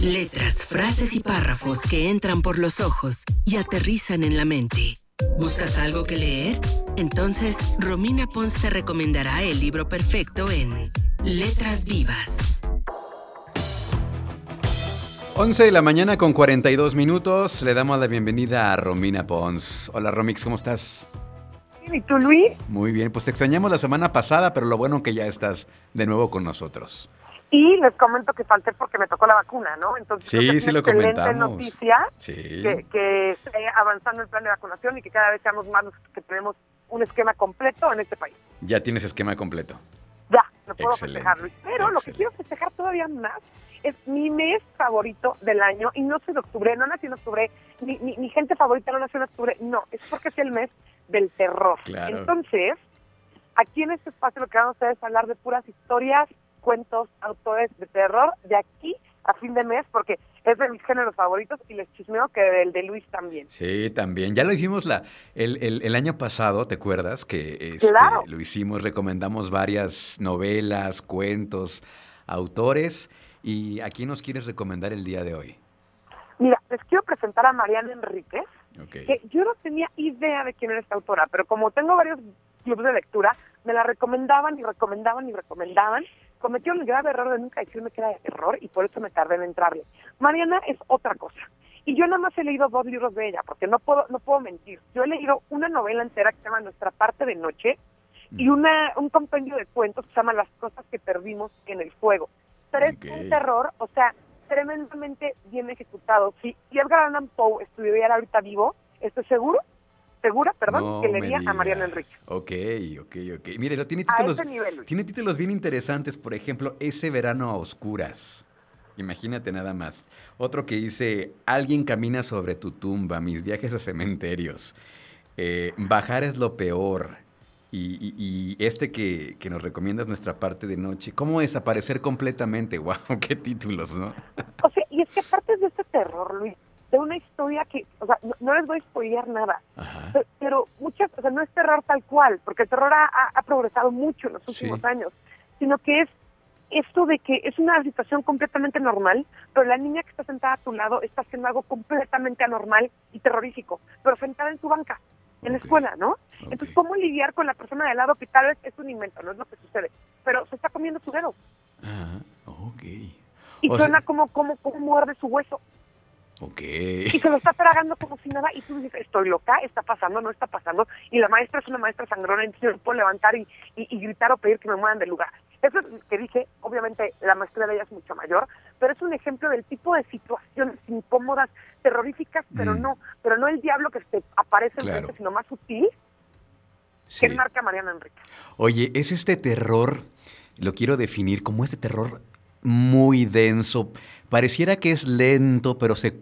Letras, frases y párrafos que entran por los ojos y aterrizan en la mente. ¿Buscas algo que leer? Entonces, Romina Pons te recomendará el libro perfecto en Letras Vivas. 11 de la mañana con 42 minutos. Le damos la bienvenida a Romina Pons. Hola Romix, ¿cómo estás? ¿Y tú, Luis? Muy bien, pues te extrañamos la semana pasada, pero lo bueno que ya estás de nuevo con nosotros. Y les comento que falté porque me tocó la vacuna, ¿no? Entonces, sí, sí lo comentamos. noticia que, que esté avanzando el plan de vacunación y que cada vez seamos más los que tenemos un esquema completo en este país. Ya tienes esquema completo. Ya, lo puedo festejar, Luis. Pero lo que quiero festejar todavía más es mi mes favorito del año y no soy de octubre, no nací en octubre, mi, mi, gente favorita no nació en octubre, no, es porque es el mes del terror. Entonces, aquí en este espacio lo que vamos a hacer es hablar de puras historias, cuentos, autores de terror de aquí a fin de mes porque es de mis géneros favoritos y les chismeo que el de Luis también. Sí, también. Ya lo hicimos la, el, el, año pasado, ¿te acuerdas? Que este, lo hicimos, recomendamos varias novelas, cuentos, autores. ¿Y a quién nos quieres recomendar el día de hoy? Mira, les quiero presentar a Mariana Enríquez, que yo no tenía idea de quién era esta autora, pero como tengo varios clubes de lectura, me la recomendaban y recomendaban y recomendaban. Cometieron el grave error de nunca decirme que era de terror y por eso me tardé en entrarle. Mariana es otra cosa. Y yo nada más he leído dos libros de ella, porque no puedo, no puedo mentir. Yo he leído una novela entera que se llama Nuestra parte de noche y una, un compendio de cuentos que se llama Las cosas que perdimos en el fuego pero es un terror, o sea, tremendamente bien ejecutado. Si, Edgar Allan Poe estuviera ahorita vivo, estoy seguro, segura, perdón, que leería a Mariana Enrique. Ok, ok, ok. Mire, tiene títulos, tiene títulos bien interesantes, por ejemplo, Ese verano a oscuras. Imagínate nada más. Otro que dice, alguien camina sobre tu tumba, mis viajes a cementerios. Eh, bajar es lo peor. Y, este que, nos recomiendas nuestra parte de noche, ¿cómo desaparecer completamente? ¡Wow! ¡Qué títulos, ¿no? O sea, y es que aparte de este terror, Luis, de una historia que, o sea, no, les voy a spoilear nada, pero, muchas, o sea, no es terror tal cual, porque el terror ha, progresado mucho en los últimos años, sino que es esto de que es una situación completamente normal, pero la niña que está sentada a tu lado está haciendo algo completamente anormal y terrorífico, pero sentada en su banca en la escuela, ¿no? Entonces, ¿cómo lidiar con la persona de lado que tal vez es un invento, no es lo que sucede? Pero se está comiendo su dedo. Ah, ok. Y suena como, como, como muerde su hueso. Ok. Y se lo está tragando como si nada, y tú dices, estoy loca, está pasando, no está pasando, y la maestra es una maestra sangrona, entonces no puedo levantar y, y, gritar o pedir que me muevan del lugar. Eso es que dije, obviamente la maestra de ella es mucho mayor, pero es un ejemplo del tipo de situaciones incómodas, terroríficas, pero mm. no, pero no el diablo que se aparece en frente, sino más sutil, que marca Mariana Enrique. Oye, es este terror, lo quiero definir como este terror muy denso, pareciera que es lento, pero se,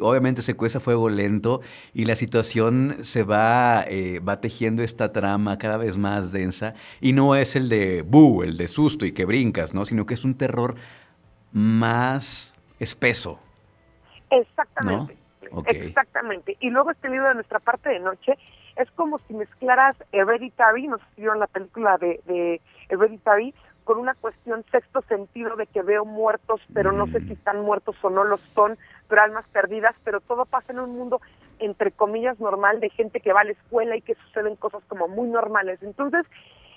obviamente se cuesta fuego lento y la situación se va, eh, va tejiendo esta trama cada vez más densa y no es el de bu, el de susto y que brincas, ¿no? Sino que es un terror más espeso. Exactamente. Exactamente. Y luego este libro de nuestra parte de noche es como si mezclaras Hereditary, nos vieron la película de, de Hereditary, con una cuestión sexto sentido de que veo muertos, pero no sé si están muertos o no los son, pero almas perdidas, pero todo pasa en un mundo entre comillas normal de gente que va a la escuela y que suceden cosas como muy normales. Entonces,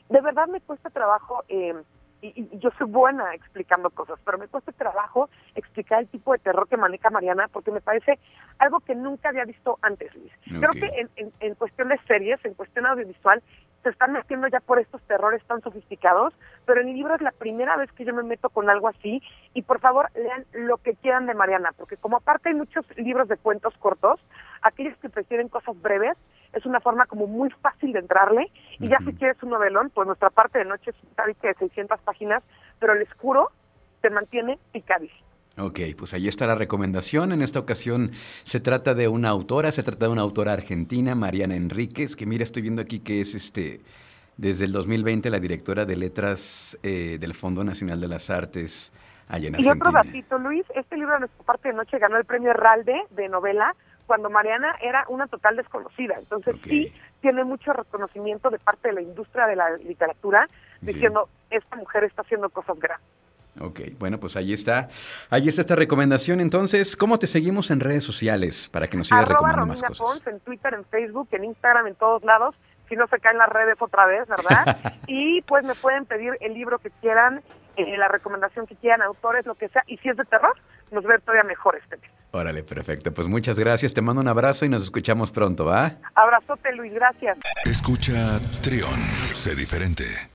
de verdad me cuesta trabajo eh, y, yo soy buena explicando cosas, pero me cuesta trabajo explicar el tipo de terror que maneja Mariana porque me parece algo que nunca había visto antes, Luis. Creo que en, en, cuestión de series, en cuestión audiovisual, se están metiendo ya por estos terrores tan sofisticados, pero en mi libro es la primera vez que yo me meto con algo así y por favor lean lo que quieran de Mariana, porque como aparte hay muchos libros de cuentos cortos, aquellos que prefieren cosas breves, es una forma como muy fácil de entrarle y ya si quieres un novelón, pues nuestra parte de noche es un de 600 páginas, pero el escuro te mantiene picadísimo. Ok, pues ahí está la recomendación. En esta ocasión se trata de una autora, se trata de una autora argentina, Mariana Enríquez, que mira, estoy viendo aquí que es este desde el 2020 la directora de letras eh, del Fondo Nacional de las Artes allá en Argentina. Y otro ratito, Luis, este libro de nuestra parte de noche ganó el premio Ralde de novela cuando Mariana era una total desconocida. Entonces sí tiene mucho reconocimiento de parte de la industria de la literatura diciendo, esta mujer está haciendo cosas grandes. Ok, bueno, pues ahí está. Ahí está esta recomendación. Entonces, ¿cómo te seguimos en redes sociales para que nos sigas recomendando más cosas? Pons, en Twitter, en Facebook, en Instagram, en todos lados. Si no se caen las redes otra vez, ¿verdad? y pues me pueden pedir el libro que quieran, eh, la recomendación que quieran, autores, lo que sea. Y si es de terror, nos ve todavía mejor este mes. Órale, perfecto. Pues muchas gracias. Te mando un abrazo y nos escuchamos pronto, ¿va? Abrazote, Luis. Gracias. Escucha Trión. Sé diferente.